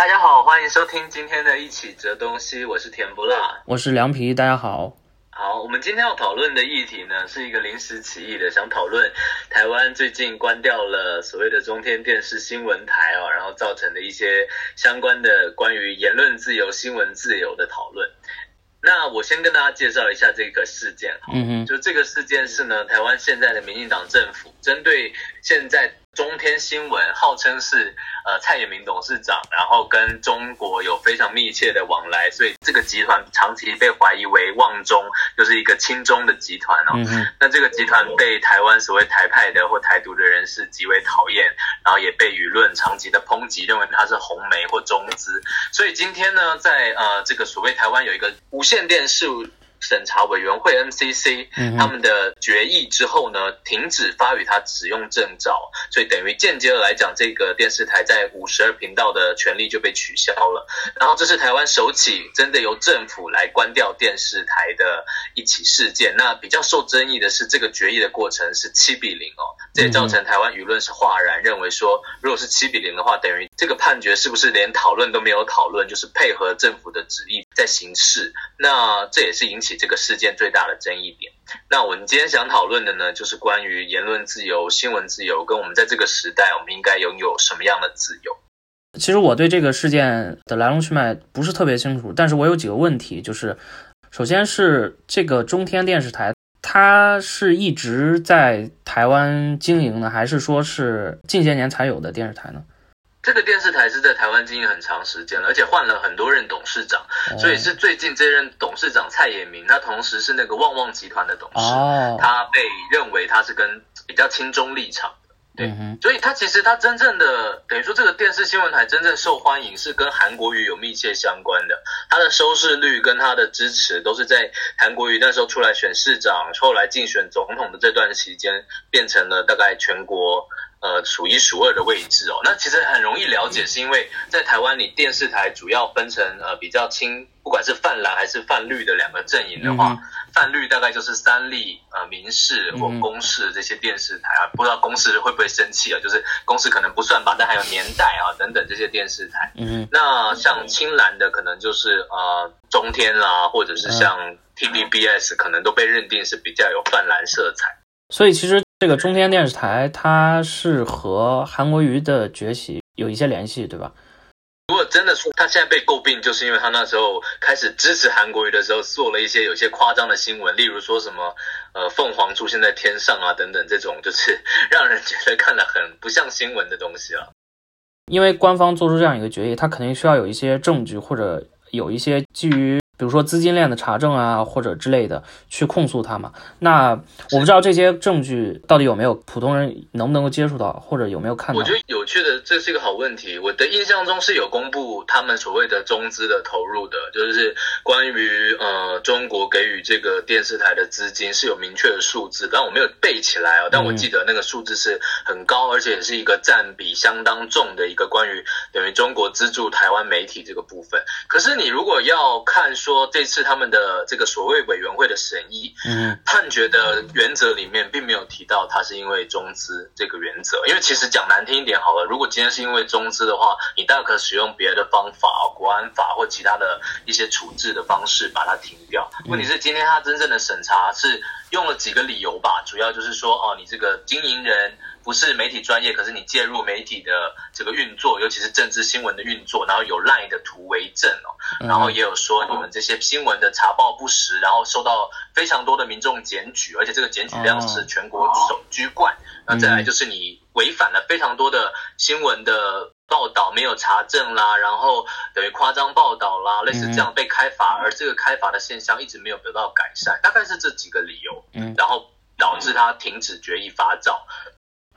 大家好，欢迎收听今天的一起折东西，我是甜不辣，我是凉皮，大家好。好，我们今天要讨论的议题呢，是一个临时起意的，想讨论台湾最近关掉了所谓的中天电视新闻台哦，然后造成的一些相关的关于言论自由、新闻自由的讨论。那我先跟大家介绍一下这个事件，嗯哼，就这个事件是呢，台湾现在的民进党政府针对现在。中天新闻号称是呃蔡衍明董事长，然后跟中国有非常密切的往来，所以这个集团长期被怀疑为旺中，就是一个亲中的集团哦。嗯、那这个集团被台湾所谓台派的或台独的人士极为讨厌，然后也被舆论长期的抨击，认为它是红媒或中资。所以今天呢，在呃这个所谓台湾有一个无线电视审查委员会 NCC 他们的决议之后呢，停止发予他使用证照，所以等于间接的来讲，这个电视台在五十二频道的权利就被取消了。然后这是台湾首起真的由政府来关掉电视台的一起事件。那比较受争议的是，这个决议的过程是七比零哦，这也造成台湾舆论是哗然，认为说，如果是七比零的话，等于这个判决是不是连讨论都没有讨论，就是配合政府的旨意在行事？那这也是引起。这个事件最大的争议点，那我们今天想讨论的呢，就是关于言论自由、新闻自由，跟我们在这个时代，我们应该拥有什么样的自由？其实我对这个事件的来龙去脉不是特别清楚，但是我有几个问题，就是首先是这个中天电视台，它是一直在台湾经营呢，还是说是近些年才有的电视台呢？这个电视台是在台湾经营很长时间了，而且换了很多任董事长，所以是最近这任董事长蔡衍明，他同时是那个旺旺集团的董事，他被认为他是跟比较亲中立场的，对，所以他其实他真正的等于说这个电视新闻台真正受欢迎是跟韩国瑜有密切相关的，他的收视率跟他的支持都是在韩国瑜那时候出来选市长，后来竞选总统的这段期间变成了大概全国。呃，数一数二的位置哦。那其实很容易了解，是因为在台湾，你电视台主要分成呃比较轻，不管是泛蓝还是泛绿的两个阵营的话，泛绿大概就是三立、呃民视或公视这些电视台啊。不知道公视会不会生气啊？就是公视可能不算吧，但还有年代啊等等这些电视台。嗯，那像青蓝的可能就是呃中天啦，或者是像 TVBS，可能都被认定是比较有泛蓝色彩。所以其实。这个中天电视台，它是和韩国瑜的崛起有一些联系，对吧？如果真的说他现在被诟病，就是因为他那时候开始支持韩国瑜的时候，做了一些有些夸张的新闻，例如说什么呃凤凰出现在天上啊等等，这种就是 让人觉得看了很不像新闻的东西了。因为官方做出这样一个决议，他肯定需要有一些证据，或者有一些基于。比如说资金链的查证啊，或者之类的，去控诉他嘛。那我不知道这些证据到底有没有普通人能不能够接触到，或者有没有看到。我觉得有趣的，这是一个好问题。我的印象中是有公布他们所谓的中资的投入的，就是关于呃中国给予这个电视台的资金是有明确的数字，但我没有背起来哦。但我记得那个数字是很高，而且也是一个占比相当重的一个关于等于中国资助台湾媒体这个部分。可是你如果要看说。说这次他们的这个所谓委员会的审议，嗯，判决的原则里面并没有提到他是因为中资这个原则，因为其实讲难听一点好了，如果今天是因为中资的话，你大可使用别的方法，国安法或其他的一些处置的方式把它停掉。问题是今天他真正的审查是用了几个理由吧，主要就是说哦，你这个经营人。不是媒体专业，可是你介入媒体的这个运作，尤其是政治新闻的运作，然后有赖的图为证哦，然后也有说你们这些新闻的查报不实，然后受到非常多的民众检举，而且这个检举量是全国首居冠。那再来就是你违反了非常多的新闻的报道没有查证啦，然后等于夸张报道啦，类似这样被开罚，而这个开罚的现象一直没有得到改善，大概是这几个理由，然后导致他停止决议发照。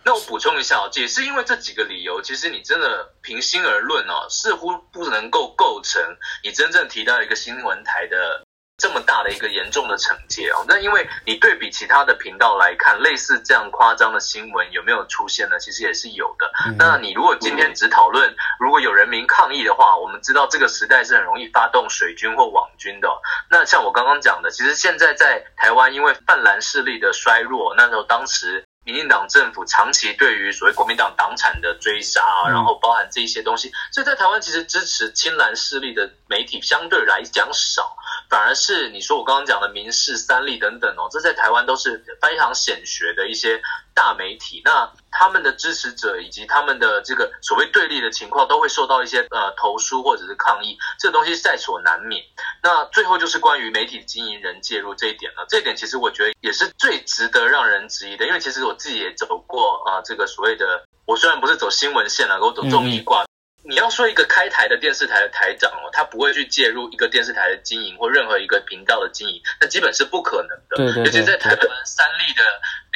那我补充一下哦，也是因为这几个理由，其实你真的平心而论哦，似乎不能够构成你真正提到一个新闻台的这么大的一个严重的惩戒哦。那因为你对比其他的频道来看，类似这样夸张的新闻有没有出现呢？其实也是有的。那你如果今天只讨论如果有人民抗议的话，我们知道这个时代是很容易发动水军或网军的。那像我刚刚讲的，其实现在在台湾因为泛蓝势力的衰弱，那时候当时。民进党政府长期对于所谓国民党党产的追杀啊，然后包含这一些东西，所以在台湾其实支持亲蓝势力的媒体相对来讲少，反而是你说我刚刚讲的民事、三立等等哦，这在台湾都是非常显学的一些大媒体，那他们的支持者以及他们的这个所谓对立的情况，都会受到一些呃投诉或者是抗议，这个东西在所难免。那最后就是关于媒体经营人介入这一点了，这一点其实我觉得也是最值得让人质疑的，因为其实我。我自己也走过啊，这个所谓的，我虽然不是走新闻线了，我走综艺挂。嗯、你要说一个开台的电视台的台长哦，他不会去介入一个电视台的经营或任何一个频道的经营，那基本是不可能的。对对对。尤其在台湾三立的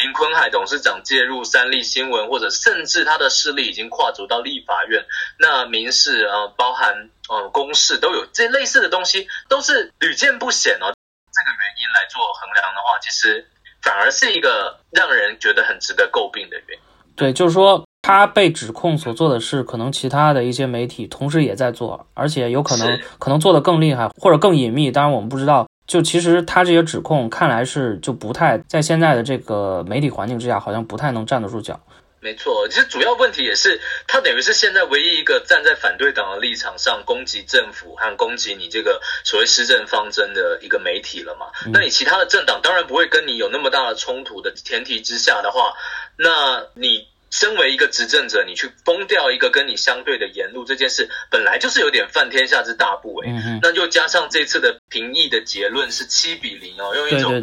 林坤海董事长介入三立新闻，或者甚至他的势力已经跨足到立法院，那民事啊，包含呃公事都有这类似的东西，都是屡见不鲜哦。这个原因来做衡量的话，其实。反而是一个让人觉得很值得诟病的原因。对，就是说他被指控所做的事，可能其他的一些媒体同时也在做，而且有可能可能做得更厉害或者更隐秘。当然我们不知道。就其实他这些指控看来是就不太在现在的这个媒体环境之下，好像不太能站得住脚。没错，其实主要问题也是，他等于是现在唯一一个站在反对党的立场上攻击政府和攻击你这个所谓施政方针的一个媒体了嘛。嗯、那你其他的政党当然不会跟你有那么大的冲突的前提之下的话，那你身为一个执政者，你去封掉一个跟你相对的言路这件事，本来就是有点犯天下之大不韪。嗯、那就加上这次的评议的结论是七比零哦，用一种。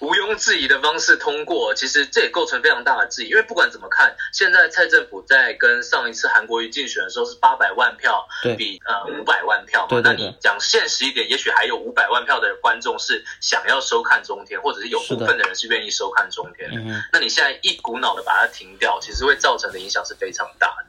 毋庸置疑的方式通过，其实这也构成非常大的质疑，因为不管怎么看，现在蔡政府在跟上一次韩国瑜竞选的时候是八百万票比对呃五百万票嘛，对对对，那你讲现实一点，也许还有五百万票的观众是想要收看中天，或者是有部分的人是愿意收看中天。的，的那你现在一股脑的把它停掉，其实会造成的影响是非常大的。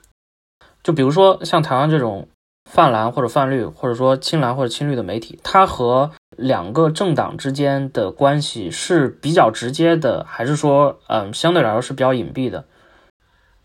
就比如说像台湾这种泛蓝或者泛绿，或者说青蓝或者青绿的媒体，它和两个政党之间的关系是比较直接的，还是说，嗯，相对来说是比较隐蔽的？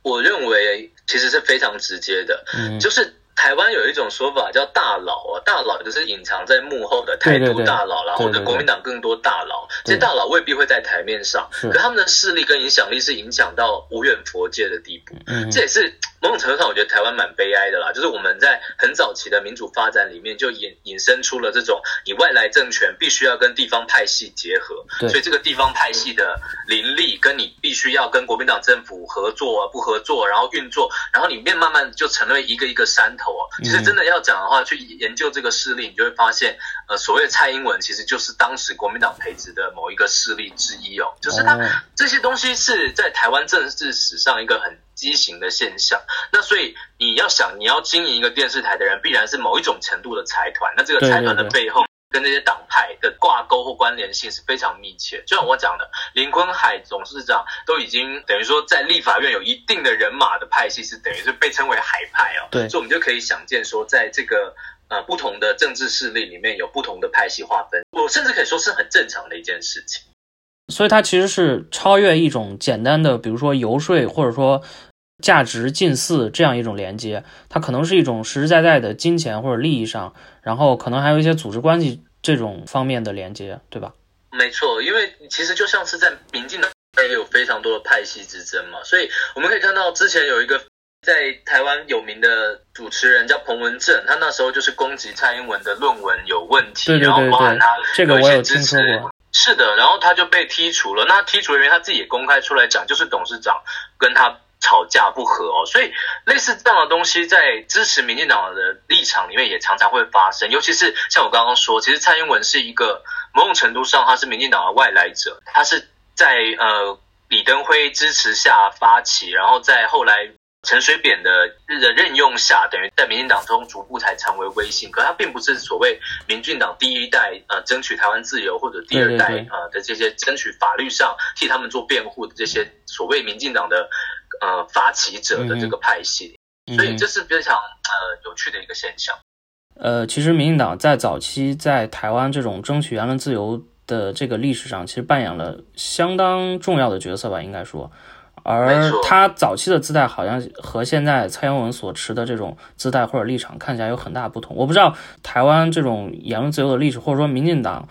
我认为其实是非常直接的，嗯，就是。台湾有一种说法叫大佬啊，大佬就是隐藏在幕后的台独大佬啦，或者国民党更多大佬。这些大佬未必会在台面上，可他们的势力跟影响力是影响到无远佛界的地步。嗯，这也是某种程度上，我觉得台湾蛮悲哀的啦。就是我们在很早期的民主发展里面，就引引申出了这种你外来政权必须要跟地方派系结合，所以这个地方派系的林立跟你必须要跟国民党政府合作不合作，然后运作，然后里面慢慢就成了一个一个山头。其实真的要讲的话，去研究这个势力，你就会发现，呃，所谓蔡英文其实就是当时国民党培植的某一个势力之一哦，就是他这些东西是在台湾政治史上一个很畸形的现象。那所以你要想，你要经营一个电视台的人，必然是某一种程度的财团。那这个财团的背后。跟那些党派的挂钩或关联性是非常密切，就像我讲的，林坤海董事长都已经等于说在立法院有一定的人马的派系，是等于是被称为海派哦。对，所以我们就可以想见说，在这个呃不同的政治势力里面有不同的派系划分，我甚至可以说是很正常的一件事情。所以它其实是超越一种简单的，比如说游说或者说价值近似这样一种连接，它可能是一种实实在在的金钱或者利益上。然后可能还有一些组织关系这种方面的连接，对吧？没错，因为其实就像是在民进党也有非常多的派系之争嘛，所以我们可以看到之前有一个在台湾有名的主持人叫彭文正，他那时候就是攻击蔡英文的论文有问题，对对对对，然后包含他这个我有听说过，是的，然后他就被剔除了。那剔除人员他自己也公开出来讲，就是董事长跟他。吵架不和哦，所以类似这样的东西在支持民进党的立场里面也常常会发生，尤其是像我刚刚说，其实蔡英文是一个某种程度上他是民进党的外来者，他是在呃李登辉支持下发起，然后在后来陈水扁的的任用下，等于在民进党中逐步才成为威信，可他并不是所谓民进党第一代呃争取台湾自由或者第二代呃的这些争取法律上替他们做辩护的这些所谓民进党的。呃，发起者的这个派系，嗯、所以这是非常呃有趣的一个现象。呃，其实民进党在早期在台湾这种争取言论自由的这个历史上，其实扮演了相当重要的角色吧，应该说。而他早期的姿态好像和现在蔡英文所持的这种姿态或者立场看起来有很大不同。我不知道台湾这种言论自由的历史，或者说民进党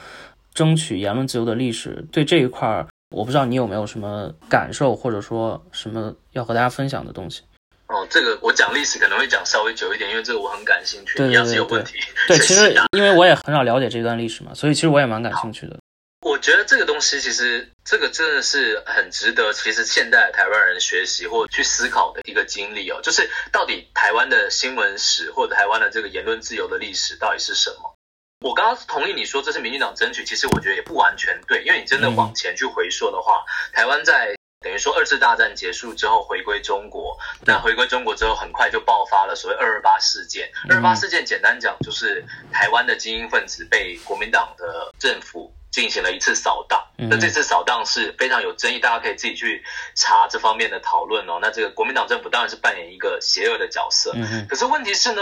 争取言论自由的历史，对这一块儿我不知道你有没有什么感受，或者说什么要和大家分享的东西。哦，这个我讲历史可能会讲稍微久一点，因为这个我很感兴趣。对，对，对，对，一样是有问题。对，其实因为我也很少了解这段历史嘛，所以其实我也蛮感兴趣的。我觉得这个东西其实这个真的是很值得，其实现代台湾人学习或去思考的一个经历哦，就是到底台湾的新闻史或者台湾的这个言论自由的历史到底是什么？我刚刚同意你说这是民进党争取，其实我觉得也不完全对，因为你真的往前去回溯的话，嗯、台湾在等于说二次大战结束之后回归中国，那回归中国之后很快就爆发了所谓二二八事件。二二八事件简单讲就是台湾的精英分子被国民党的政府进行了一次扫荡，那这次扫荡是非常有争议，大家可以自己去查这方面的讨论哦。那这个国民党政府当然是扮演一个邪恶的角色，可是问题是呢？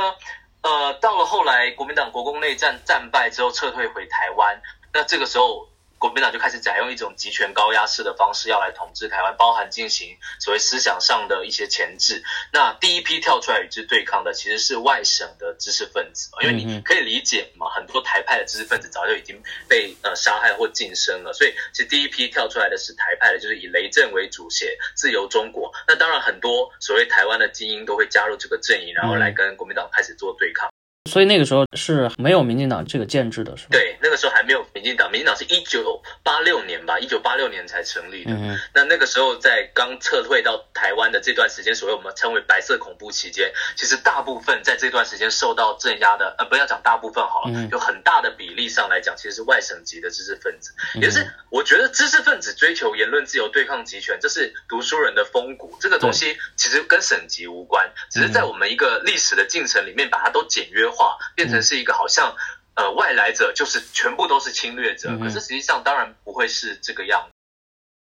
呃，到了后来，国民党国共内战战败之后撤退回台湾，那这个时候。国民党就开始采用一种集权高压式的方式，要来统治台湾，包含进行所谓思想上的一些前置。那第一批跳出来与之对抗的，其实是外省的知识分子，因为你可以理解嘛，很多台派的知识分子早就已经被呃杀害或晋升了，所以其实第一批跳出来的是台派的，就是以雷震为主写自由中国。那当然，很多所谓台湾的精英都会加入这个阵营，然后来跟国民党开始做对抗。所以那个时候是没有民进党这个建制的，是吧？对，那个时候还没有民进党，民进党是一九八六年吧，一九八六年才成立的。嗯，那那个时候在刚撤退到台湾的这段时间，所谓我们称为白色恐怖期间，其实大部分在这段时间受到镇压的，呃，不要讲大部分好了，嗯，有很大的比例上来讲，其实是外省籍的知识分子。嗯，也是我觉得知识分子追求言论自由、对抗集权，这是读书人的风骨。这个东西其实跟省级无关，只是在我们一个历史的进程里面，把它都简约化。变成是一个好像呃外来者就是全部都是侵略者，可是实际上当然不会是这个样子。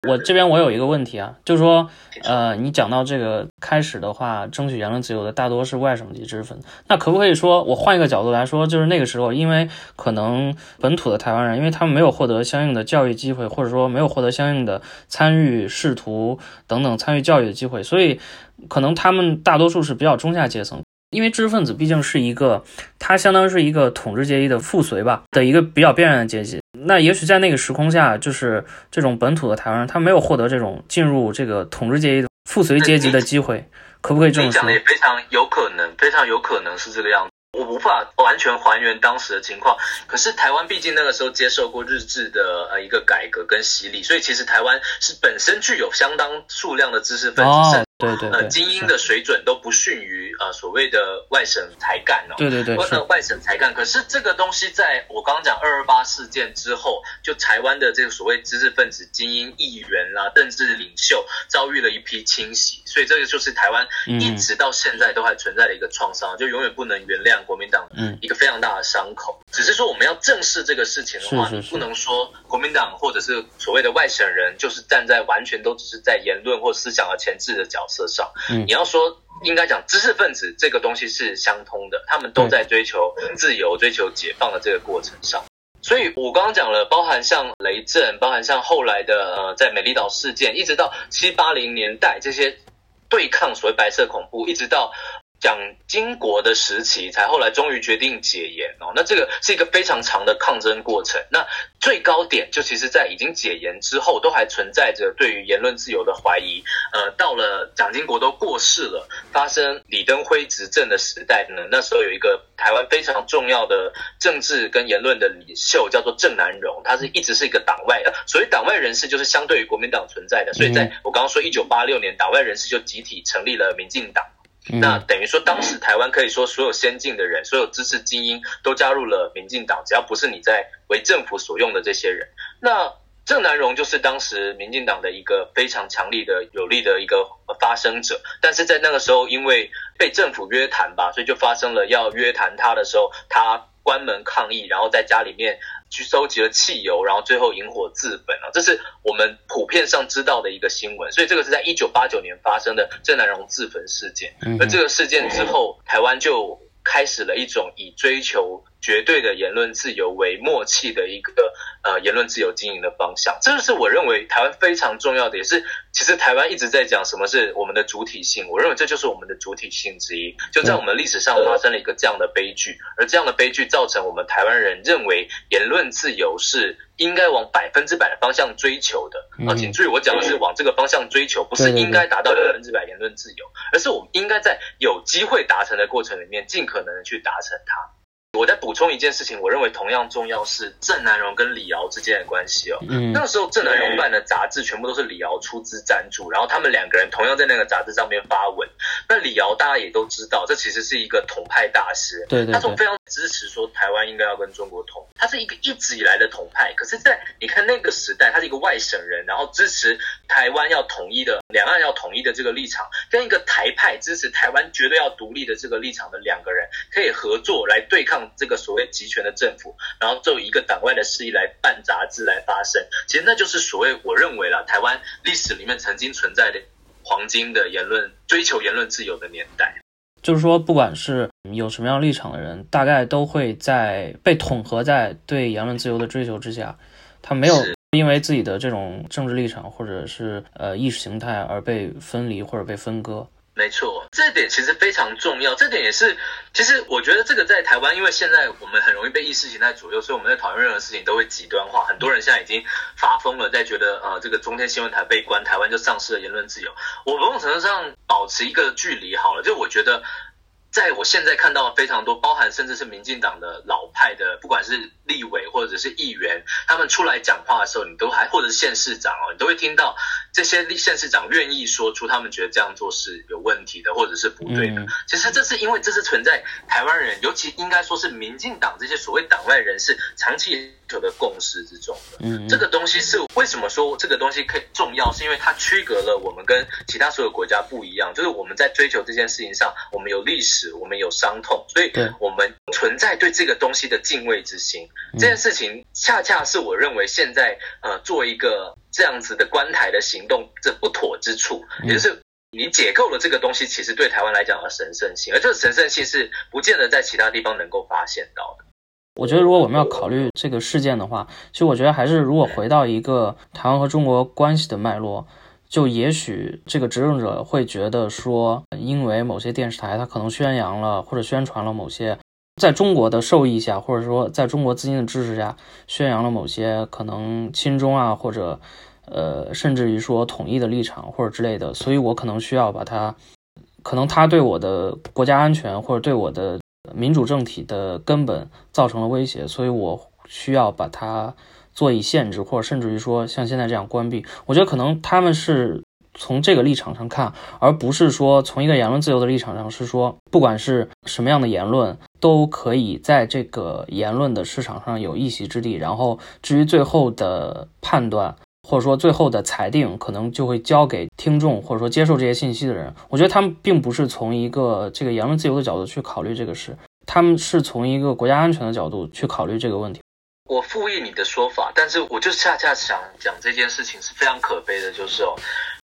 我这边我有一个问题啊，就是说呃你讲到这个开始的话，争取言论自由的大多是外省籍知识分子，那可不可以说我换一个角度来说，就是那个时候因为可能本土的台湾人，因为他们没有获得相应的教育机会，或者说没有获得相应的参与仕途等等参与教育的机会，所以可能他们大多数是比较中下阶层。因为知识分子毕竟是一个，他相当于是一个统治阶级的附随吧的一个比较边缘的阶级。那也许在那个时空下，就是这种本土的台湾人，他没有获得这种进入这个统治阶级的附随阶级的机会，可不可以这么说？讲的也非常有可能，非常有可能是这个样子。我无法完全还原当时的情况，可是台湾毕竟那个时候接受过日治的呃一个改革跟洗礼，所以其实台湾是本身具有相当数量的知识分子。哦对对，对，呃，精英的水准都不逊于呃所谓的外省才干哦。对对对，呃，外省才干。可是这个东西在我刚刚讲二二八事件之后，就台湾的这个所谓知识分子、精英、议员啦、政治领袖遭遇了一批清洗，所以这个就是台湾一直到现在都还存在的一个创伤，嗯、就永远不能原谅国民党一个非常大的伤口。嗯、只是说我们要正视这个事情的话，是是是，你不能说国民党或者是所谓的外省人就是站在完全都只是在言论或思想的前置的角色上，嗯，你要说应该讲知识分子这个东西是相通的，他们都在追求自由、追求解放的这个过程上。所以我刚刚讲了，包含像雷震，包含像后来的呃，在美丽岛事件，一直到七八零年代这些对抗所谓白色恐怖，一直到。蒋经国的时期，才后来终于决定解严哦。那这个是一个非常长的抗争过程。那最高点就其实，在已经解严之后，都还存在着对于言论自由的怀疑。呃，到了蒋经国都过世了，发生李登辉执政的时代呢，那时候有一个台湾非常重要的政治跟言论的领袖，叫做郑南荣，他是一直是一个党外，呃，所谓党外人士，就是相对于国民党存在的。所以在我刚刚说一九八六年，党外人士就集体成立了民进党。那等于说，当时台湾可以说所有先进的人，所有知识精英都加入了民进党，只要不是你在为政府所用的这些人。那郑南榕就是当时民进党的一个非常强力的、有力的一个发声者，但是在那个时候，因为被政府约谈吧，所以就发生了要约谈他的时候，他关门抗议，然后在家里面。去收集了汽油，然后最后引火自焚啊！这是我们普遍上知道的一个新闻，所以这个是在一九八九年发生的郑南荣自焚事件。而这个事件之后，台湾就开始了一种以追求绝对的言论自由为默契的一个呃言论自由经营的方向，这就是我认为台湾非常重要的，也是其实台湾一直在讲什么是我们的主体性，我认为这就是我们的主体性之一。就在我们历史上发生了一个这样的悲剧，而这样的悲剧造成我们台湾人认为言论自由是应该往百分之百的方向追求的。啊，请注意，我讲的是往这个方向追求，不是应该达到百分之百言论自由，而是我们应该在有机会达成的过程里面，尽可能的去达成它。我再补充一件事情，我认为同样重要是郑南荣跟李敖之间的关系哦。嗯，那个时候郑南荣办的杂志全部都是李敖出资赞助，然后他们两个人同样在那个杂志上面发文。那李敖大家也都知道，这其实是一个统派大师，对，对，对，他从非常支持说台湾应该要跟中国统，他是一个一直以来的统派。可是，在你看那个时代，他是一个外省人，然后支持台湾要统一的、两岸要统一的这个立场，跟一个台派支持台湾绝对要独立的这个立场的两个人可以合作来对抗。这个所谓集权的政府，然后就一个党外的势力来办杂志来发声，其实那就是所谓我认为啦，台湾历史里面曾经存在的黄金的言论追求言论自由的年代。就是说，不管是有什么样立场的人，大概都会在被统合在对言论自由的追求之下，他没有因为自己的这种政治立场或者是呃意识形态而被分离或者被分割。没错，这点其实非常重要。这点也是，其实我觉得这个在台湾，因为现在我们很容易被意识形态左右，所以我们在讨论任何事情都会极端化。很多人现在已经发疯了，在觉得呃，这个中天新闻台被关，台湾就丧失了言论自由。我某种程度上保持一个距离好了，就我觉得。在我现在看到非常多，包含甚至是民进党的老派的，不管是立委或者是议员，他们出来讲话的时候，你都还或者是县市长哦，你都会听到这些县市长愿意说出他们觉得这样做是有问题的，或者是不对的。其实这是因为这是存在台湾人，尤其应该说是民进党这些所谓党外人士长期有的共识之中的。嗯，这个东西是为什么说这个东西可以重要，是因为它区隔了我们跟其他所有国家不一样，就是我们在追求这件事情上，我们有历史。我们有伤痛，所以我们存在对这个东西的敬畏之心。这件事情恰恰是我认为现在呃做一个这样子的关台的行动这不妥之处，也就是你解构了这个东西，其实对台湾来讲的神圣性，而这个神圣性是不见得在其他地方能够发现到的。我觉得如果我们要考虑这个事件的话，其实我觉得还是如果回到一个台湾和中国关系的脉络。就也许这个执政者会觉得说，因为某些电视台它可能宣扬了或者宣传了某些，在中国的授意下，或者说在中国资金的支持下，宣扬了某些可能亲中啊，或者呃，甚至于说统一的立场或者之类的，所以我可能需要把它，可能它对我的国家安全或者对我的民主政体的根本造成了威胁，所以我需要把它。做以限制，或者甚至于说像现在这样关闭，我觉得可能他们是从这个立场上看，而不是说从一个言论自由的立场上，是说不管是什么样的言论，都可以在这个言论的市场上有一席之地。然后至于最后的判断，或者说最后的裁定，可能就会交给听众或者说接受这些信息的人。我觉得他们并不是从一个这个言论自由的角度去考虑这个事，他们是从一个国家安全的角度去考虑这个问题。我附议你的说法，但是我就恰恰想讲这件事情是非常可悲的，就是哦，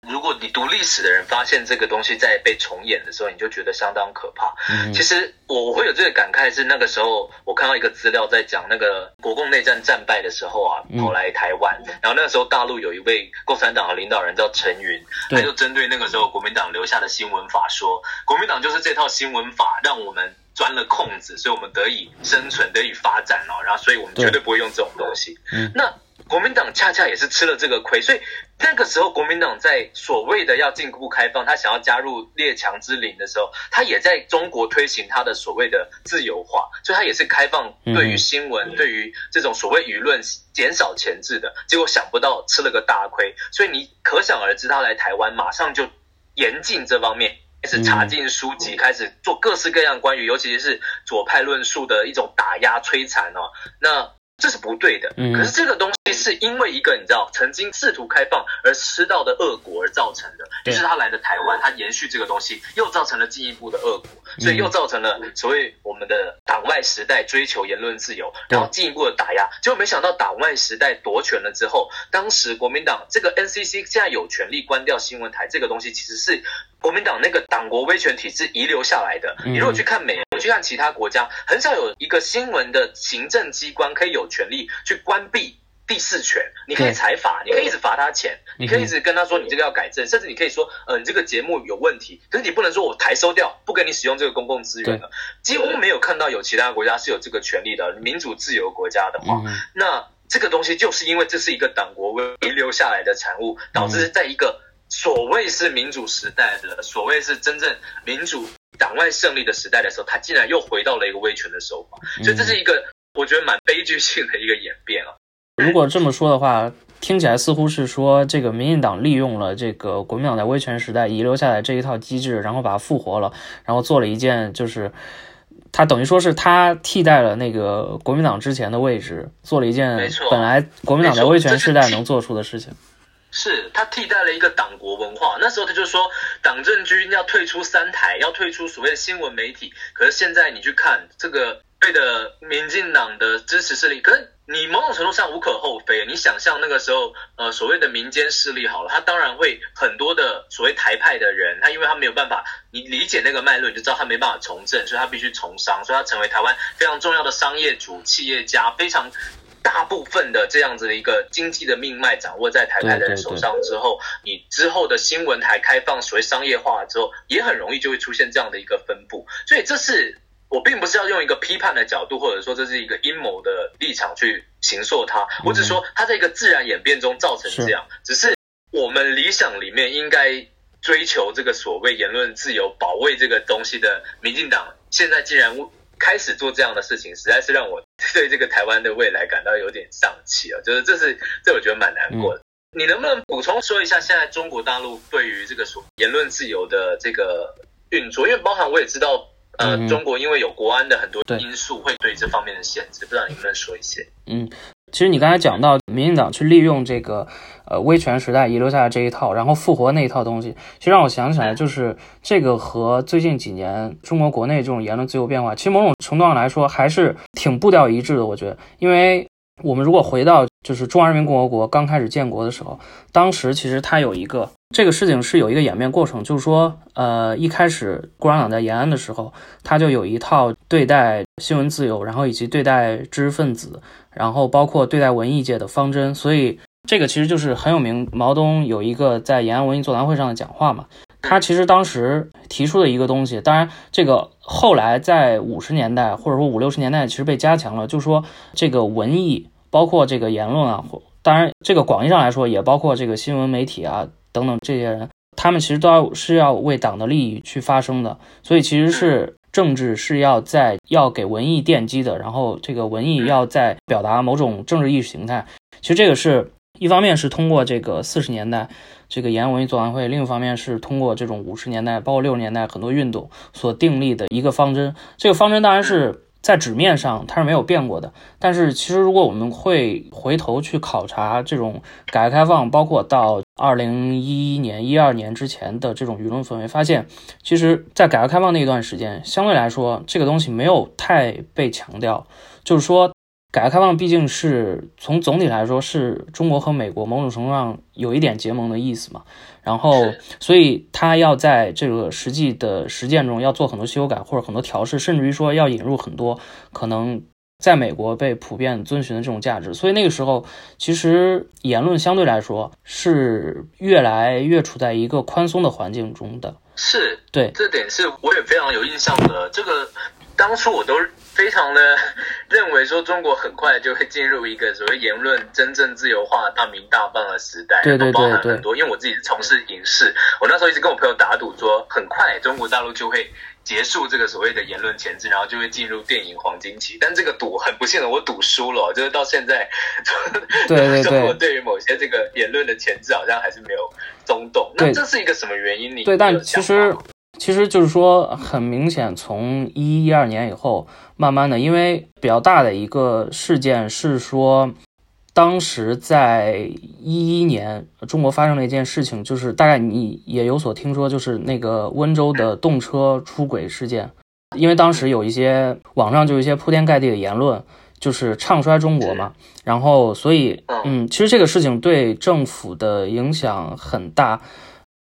如果你读历史的人发现这个东西在被重演的时候，你就觉得相当可怕。嗯，其实我我会有这个感慨，是那个时候我看到一个资料在讲那个国共内战战败的时候啊，跑来台湾，然后那个时候大陆有一位共产党的领导人叫陈云，他就针对那个时候国民党留下的新闻法说，国民党就是这套新闻法让我们。钻了空子，所以我们得以生存，得以发展哦。然后，所以我们绝对不会用这种东西。嗯，那国民党恰恰也是吃了这个亏，所以那个时候国民党在所谓的要进一步开放，他想要加入列强之林的时候，他也在中国推行他的所谓的自由化，所以他也是开放对于新闻、对于这种所谓舆论减少钳制的。结果想不到吃了个大亏，所以你可想而知，他来台湾马上就严禁这方面。开始查禁书籍，开始做各式各样关于，尤其是左派论述的一种打压摧残哦。那这是不对的。可是这个东西是因为一个你知道曾经试图开放而吃到的恶果而造成的。于是他来的台湾，他延续这个东西，又造成了进一步的恶果，所以又造成了所谓我们的党外时代追求言论自由，然后进一步的打压。结果没想到党外时代夺权了之后，当时国民党这个 NCC 现在有权利关掉新闻台，这个东西其实是。国民党那个党国威权体制遗留下来的。你如果去看美国，去看其他国家，很少有一个新闻的行政机关可以有权利去关闭第四权。你可以裁罚，你可以一直罚他钱，你可以一直跟他说你这个要改正，甚至你可以说，呃，你这个节目有问题，可是你不能说我台收掉，不给你使用这个公共资源了。几乎没有看到有其他国家是有这个权利的。民主自由国家的话，那这个东西就是因为这是一个党国遗留下来的产物，导致在一个。所谓是民主时代的，所谓是真正民主党外胜利的时代的时候，他竟然又回到了一个威权的手法，所以这是一个我觉得蛮悲剧性的一个演变啊。如果这么说的话，听起来似乎是说这个民进党利用了这个国民党在威权时代遗留下来这一套机制，然后把它复活了，然后做了一件就是他等于说是他替代了那个国民党之前的位置，做了一件本来国民党在威权时代能做出的事情。是他替代了一个党国文化，那时候他就说党政军要退出三台，要退出所谓的新闻媒体。可是现在你去看这个对的民进党的支持势力，可是你某种程度上无可厚非。你想象那个时候，呃，所谓的民间势力好了，他当然会很多的所谓台派的人，他因为他没有办法，你理解那个脉络，你就知道他没办法从政，所以他必须从商，所以他成为台湾非常重要的商业主、企业家，非常。大部分的这样子的一个经济的命脉掌握在台派的人手上之后，你之后的新闻台开放所谓商业化之后，也很容易就会出现这样的一个分布。所以这是我并不是要用一个批判的角度，或者说这是一个阴谋的立场去形塑它，我只是说它在一个自然演变中造成这样。只是我们理想里面应该追求这个所谓言论自由、保卫这个东西的民进党，现在竟然开始做这样的事情，实在是让我 对这个台湾的未来感到有点丧气啊！就是这是这我觉得蛮难过的。你能不能补充说一下，现在中国大陆对于这个所言论自由的这个运作？因为包含我也知道，呃，中国因为有国安的很多因素，会对这方面的限制。不知道你能不能说一些？嗯。其实你刚才讲到民进党去利用这个呃威权时代遗留下来这一套，然后复活那一套东西，其实让我想起来，就是这个和最近几年中国国内这种言论自由变化，其实某种程度上来说还是挺步调一致的。我觉得，因为我们如果回到就是中华人民共和国刚开始建国的时候，当时其实它有一个这个事情是有一个演变过程，就是说呃一开始共产党在延安的时候，它就有一套对待新闻自由，然后以及对待知识分子。然后包括对待文艺界的方针，所以这个其实就是很有名。毛泽东有一个在延安文艺座谈会上的讲话嘛，他其实当时提出的一个东西，当然这个后来在五十年代或者说五六十年代其实被加强了，就是说这个文艺包括这个言论啊，当然这个广义上来说也包括这个新闻媒体啊等等这些人，他们其实都要是要为党的利益去发声的，所以其实是。政治是要在要给文艺奠基的，然后这个文艺要在表达某种政治意识形态。其实这个是一方面是通过这个四十年代这个延安文艺座谈会，另一方面是通过这种五十年代包括六十年代很多运动所订立的一个方针。这个方针当然是。在纸面上它是没有变过的，但是其实如果我们会回头去考察这种改革开放，包括到二零一一年、一二年之前的这种舆论氛围，发现其实，在改革开放那一段时间，相对来说这个东西没有太被强调，就是说。改革开放毕竟是从总体来说是中国和美国某种程度上有一点结盟的意思嘛，然后所以他要在这个实际的实践中要做很多修改或者很多调试，甚至于说要引入很多可能在美国被普遍遵循的这种价值，所以那个时候其实言论相对来说是越来越处在一个宽松的环境中的。是，对，这点是我也非常有印象的。这个当初我都。非常的认为说中国很快就会进入一个所谓言论真正自由化、大鸣大放的时代，对对对对，包含很多。因为我自己是从事影视，我那时候一直跟我朋友打赌说，很快中国大陆就会结束这个所谓的言论钳制，然后就会进入电影黄金期。但这个赌很不幸的，我赌输了，就是到现在，对对对，中国对于某些这个言论的钳制好像还是没有松动。那这是一个什么原因？你对，但其实。其实就是说，很明显，从一一二年以后，慢慢的，因为比较大的一个事件是说，当时在一一年，中国发生了一件事情，就是大概你也有所听说，就是那个温州的动车出轨事件。因为当时有一些网上就有一些铺天盖地的言论，就是唱衰中国嘛，然后所以，嗯，其实这个事情对政府的影响很大。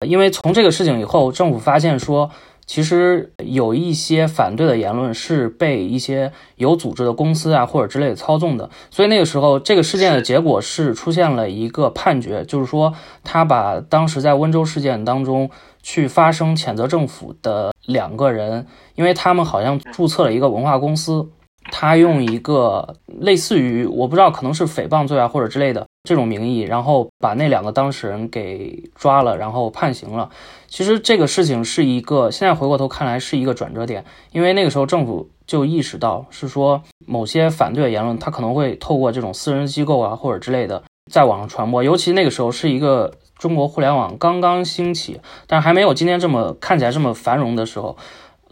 因为从这个事情以后，政府发现说，其实有一些反对的言论是被一些有组织的公司啊或者之类的操纵的，所以那个时候这个事件的结果是出现了一个判决，就是说他把当时在温州事件当中去发声谴责政府的两个人，因为他们好像注册了一个文化公司。他用一个类似于我不知道可能是诽谤罪啊或者之类的这种名义，然后把那两个当事人给抓了，然后判刑了。其实这个事情是一个现在回过头看来是一个转折点，因为那个时候政府就意识到是说某些反对言论，他可能会透过这种私人机构啊或者之类的在网上传播，尤其那个时候是一个中国互联网刚刚兴起，但还没有今天这么看起来这么繁荣的时候。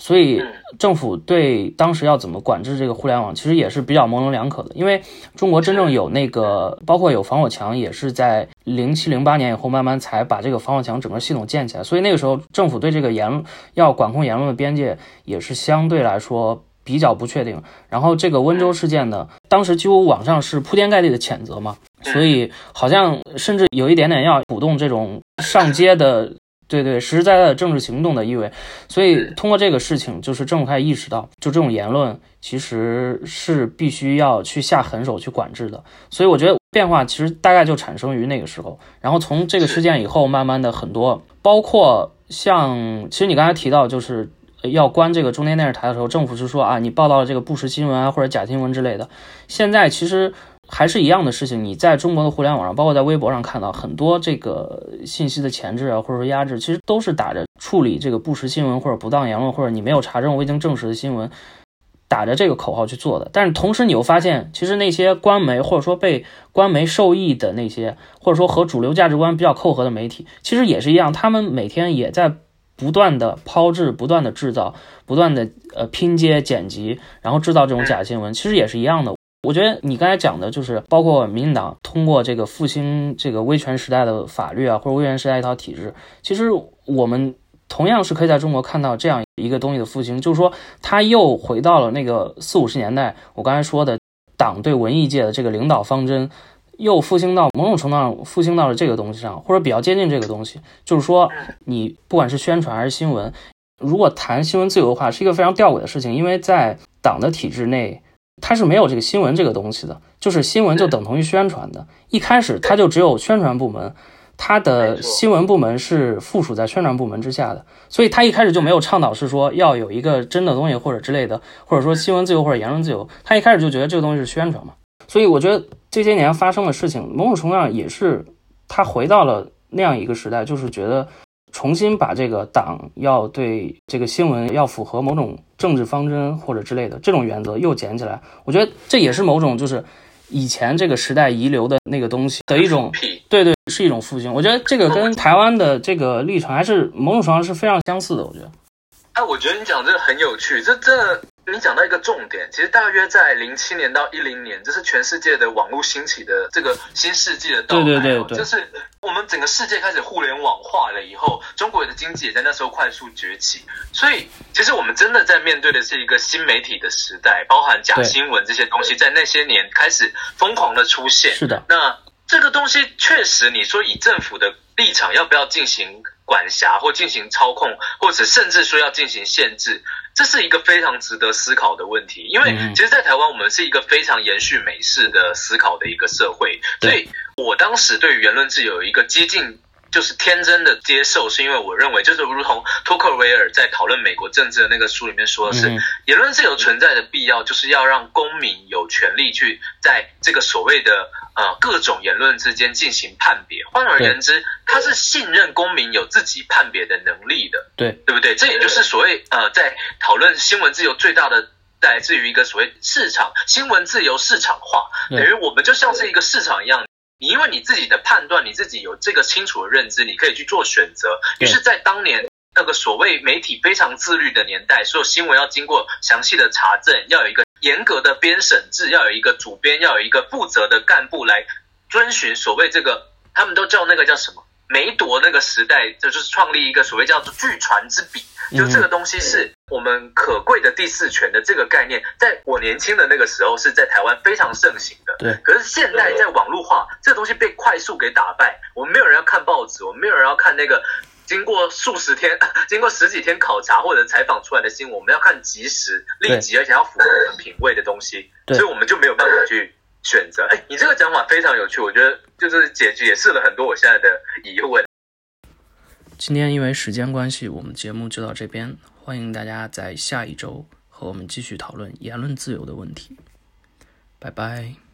所以政府对当时要怎么管制这个互联网，其实也是比较模棱两可的。因为中国真正有那个，包括有防火墙，也是在零七零八年以后慢慢才把这个防火墙整个系统建起来。所以那个时候政府对这个言要管控言论的边界也是相对来说比较不确定。然后这个温州事件呢，当时几乎网上是铺天盖地的谴责嘛，所以好像甚至有一点点要鼓动这种上街的。对对，实实在在的政治行动的意味，所以通过这个事情，就是政府开始意识到，就这种言论其实是必须要去下狠手去管制的。所以我觉得变化其实大概就产生于那个时候。然后从这个事件以后，慢慢的很多，包括像其实你刚才提到，就是要关这个中天电视台的时候，政府是说啊，你报道了这个不实新闻啊或者假新闻之类的。现在其实。还是一样的事情，你在中国的互联网上，包括在微博上看到很多这个信息的前置啊，或者说压制，其实都是打着处理这个不实新闻或者不当言论，或者你没有查证、未经证实的新闻，打着这个口号去做的。但是同时，你又发现，其实那些官媒或者说被官媒授意的那些，或者说和主流价值观比较扣合的媒体，其实也是一样，他们每天也在不断的抛制、不断的制造、不断的呃拼接、剪辑，然后制造这种假新闻，其实也是一样的。我觉得你刚才讲的就是，包括民进党通过这个复兴这个威权时代的法律啊，或者威权时代一套体制，其实我们同样是可以在中国看到这样一个东西的复兴，就是说，他又回到了那个四五十年代，我刚才说的党对文艺界的这个领导方针，又复兴到某种程度上复兴到了这个东西上，或者比较接近这个东西，就是说，你不管是宣传还是新闻，如果谈新闻自由的话，是一个非常吊诡的事情，因为在党的体制内。它是没有这个新闻这个东西的，就是新闻就等同于宣传的。一开始它就只有宣传部门，它的新闻部门是附属在宣传部门之下的，所以它一开始就没有倡导是说要有一个真的东西或者之类的，或者说新闻自由或者言论自由。他一开始就觉得这个东西是宣传嘛。所以我觉得这些年发生的事情，某种程度上也是他回到了那样一个时代，就是觉得。重新把这个党要对这个新闻要符合某种政治方针或者之类的这种原则又捡起来，我觉得这也是某种就是以前这个时代遗留的那个东西的一种，对对，是一种复兴。我觉得这个跟台湾的这个历程还是某种程度上是非常相似的。我觉得，哎，我觉得你讲这个很有趣，这这。你讲到一个重点，其实大约在零七年到一零年，这是全世界的网络兴起的这个新世纪的到来。对对对对，就是我们整个世界开始互联网化了以后，中国的经济也在那时候快速崛起。所以，其实我们真的在面对的是一个新媒体的时代，包含假新闻这些东西，在那些年开始疯狂的出现。是的，那这个东西确实，你说以政府的立场要不要进行管辖或进行操控，或者甚至说要进行限制？这是一个非常值得思考的问题，因为其实，在台湾，我们是一个非常延续美式的思考的一个社会，所以我当时对于言论自由有一个激进，就是天真的接受，是因为我认为，就是如同托克维尔在讨论美国政治的那个书里面说的是，言论自由存在的必要，就是要让公民有权利去在这个所谓的。呃，各种言论之间进行判别。换而言之，他是信任公民有自己判别的能力的，对对不对？这也就是所谓呃，在讨论新闻自由最大的来自于一个所谓市场新闻自由市场化，等于我们就像是一个市场一样，你因为你自己的判断，你自己有这个清楚的认知，你可以去做选择。于是，在当年那个所谓媒体非常自律的年代，所有新闻要经过详细的查证，要有一个。严格的编审制，要有一个主编，要有一个负责的干部来遵循所谓这个，他们都叫那个叫什么？梅铎那个时代，这就是创立一个所谓叫做巨传之笔，就这个东西是我们可贵的第四权的这个概念，在我年轻的那个时候是在台湾非常盛行的。对。可是现代在网络化，这个东西被快速给打败，我们没有人要看报纸，我们没有人要看那个。经过数十天、经过十几天考察或者采访出来的新闻，我们要看即时、立即，而且要符合我们品味的东西，所以我们就没有办法去选择。哎，你这个讲法非常有趣，我觉得就是解解释了很多我现在的疑问。今天因为时间关系，我们节目就到这边。欢迎大家在下一周和我们继续讨论言论自由的问题。拜拜。